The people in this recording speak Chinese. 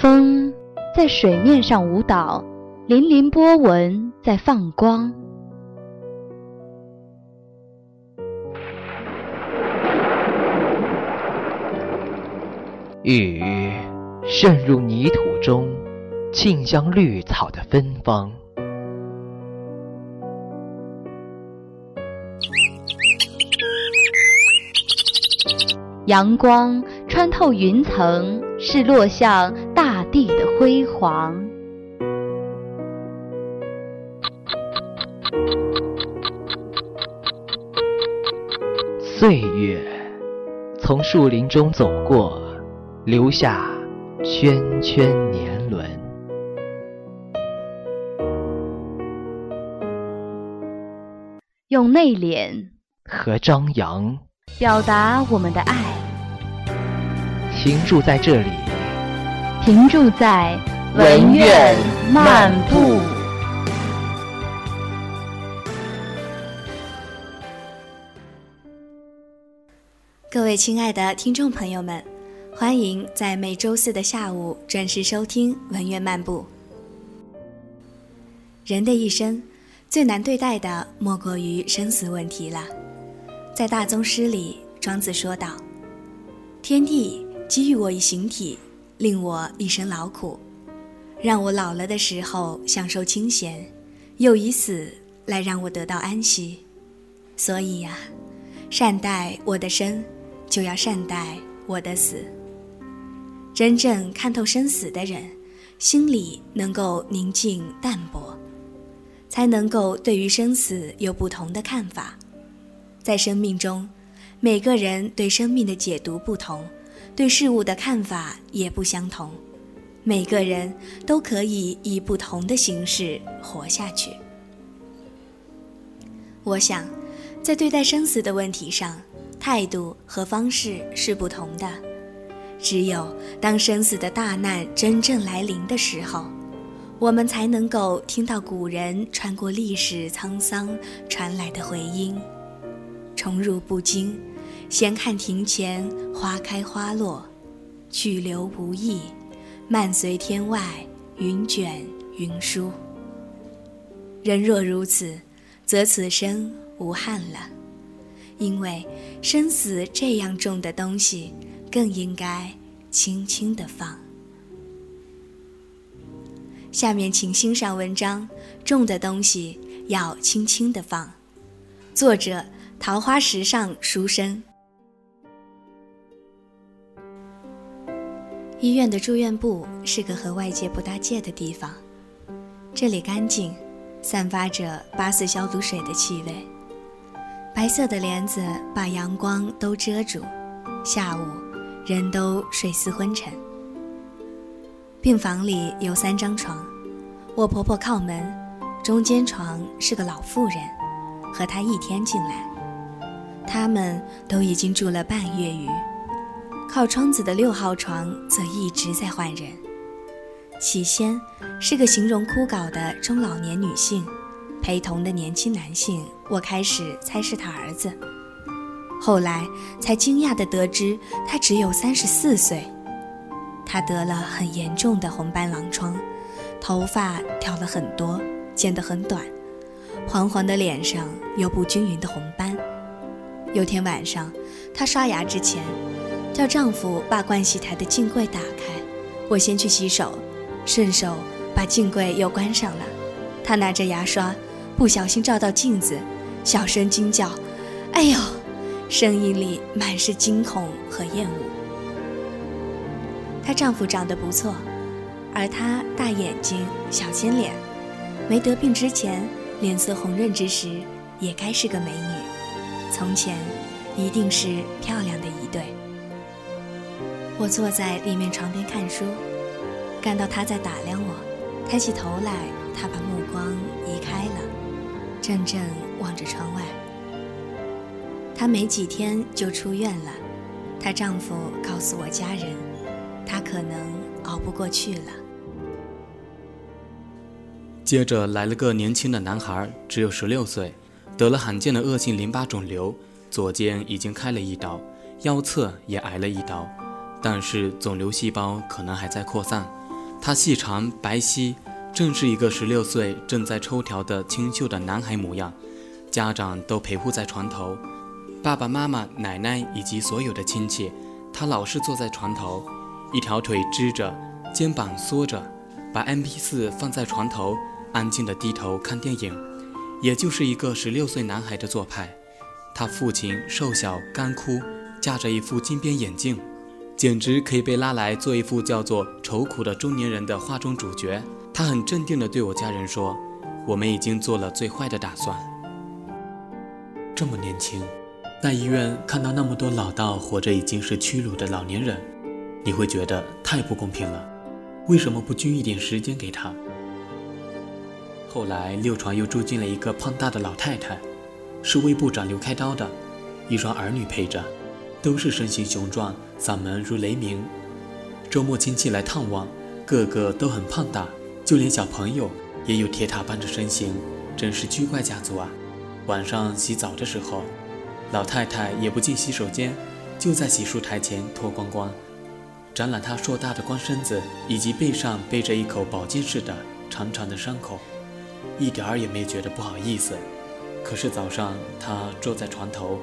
风在水面上舞蹈，粼粼波纹在放光。雨渗入泥土中，沁香绿草的芬芳。阳光穿透云层，是落向大地的辉煌。岁月从树林中走过，留下圈圈年轮。用内敛和张扬表达我们的爱。停驻在这里，停驻在文苑漫步。各位亲爱的听众朋友们，欢迎在每周四的下午准时收听文苑漫步。人的一生最难对待的莫过于生死问题了。在大宗师里，庄子说道：“天地。”给予我一形体，令我一生劳苦，让我老了的时候享受清闲，又以死来让我得到安息。所以呀，善待我的生，就要善待我的死。真正看透生死的人，心里能够宁静淡泊，才能够对于生死有不同的看法。在生命中，每个人对生命的解读不同。对事物的看法也不相同，每个人都可以以不同的形式活下去。我想，在对待生死的问题上，态度和方式是不同的。只有当生死的大难真正来临的时候，我们才能够听到古人穿过历史沧桑传来的回音，宠辱不惊。闲看庭前花开花落，去留无意，漫随天外云卷云舒。人若如此，则此生无憾了。因为生死这样重的东西，更应该轻轻的放。下面请欣赏文章：重的东西要轻轻的放。作者：桃花石上书生。医院的住院部是个和外界不搭界的地方，这里干净，散发着八四消毒水的气味。白色的帘子把阳光都遮住，下午人都睡似昏沉。病房里有三张床，我婆婆靠门，中间床是个老妇人，和她一天进来，他们都已经住了半月余。靠窗子的六号床则一直在换人。起先是个形容枯槁的中老年女性，陪同的年轻男性，我开始猜是他儿子，后来才惊讶地得知他只有三十四岁。他得了很严重的红斑狼疮，头发掉了很多，剪得很短，黄黄的脸上有不均匀的红斑。有天晚上，她刷牙之前。叫丈夫把盥洗台的镜柜打开，我先去洗手，顺手把镜柜又关上了。她拿着牙刷，不小心照到镜子，小声惊叫：“哎呦！”声音里满是惊恐和厌恶。她丈夫长得不错，而她大眼睛、小尖脸，没得病之前，脸色红润之时，也该是个美女。从前，一定是漂亮的一对。我坐在里面床边看书，感到他在打量我。抬起头来，他把目光移开了，怔怔望着窗外。她没几天就出院了，她丈夫告诉我家人，她可能熬不过去了。接着来了个年轻的男孩，只有十六岁，得了罕见的恶性淋巴肿瘤，左肩已经开了一刀，腰侧也挨了一刀，但是肿瘤细胞可能还在扩散。他细长白皙，正是一个十六岁正在抽条的清秀的男孩模样。家长都陪护在床头，爸爸妈妈、奶奶以及所有的亲戚，他老是坐在床头，一条腿支着，肩膀缩着，把 MP4 放在床头。安静地低头看电影，也就是一个十六岁男孩的做派。他父亲瘦小干枯，架着一副金边眼镜，简直可以被拉来做一副叫做“愁苦的中年人”的画中主角。他很镇定地对我家人说：“我们已经做了最坏的打算。”这么年轻，在医院看到那么多老到活着已经是屈辱的老年人，你会觉得太不公平了。为什么不均一点时间给他？后来六床又住进了一个胖大的老太太，是魏部长刘开刀的，一双儿女陪着，都是身形雄壮，嗓门如雷鸣。周末亲戚来探望，个个都很胖大，就连小朋友也有铁塔般的身形，真是巨怪家族啊！晚上洗澡的时候，老太太也不进洗手间，就在洗漱台前脱光光，展览她硕大的光身子以及背上背着一口宝剑似的长长的伤口。一点儿也没觉得不好意思，可是早上他坐在床头，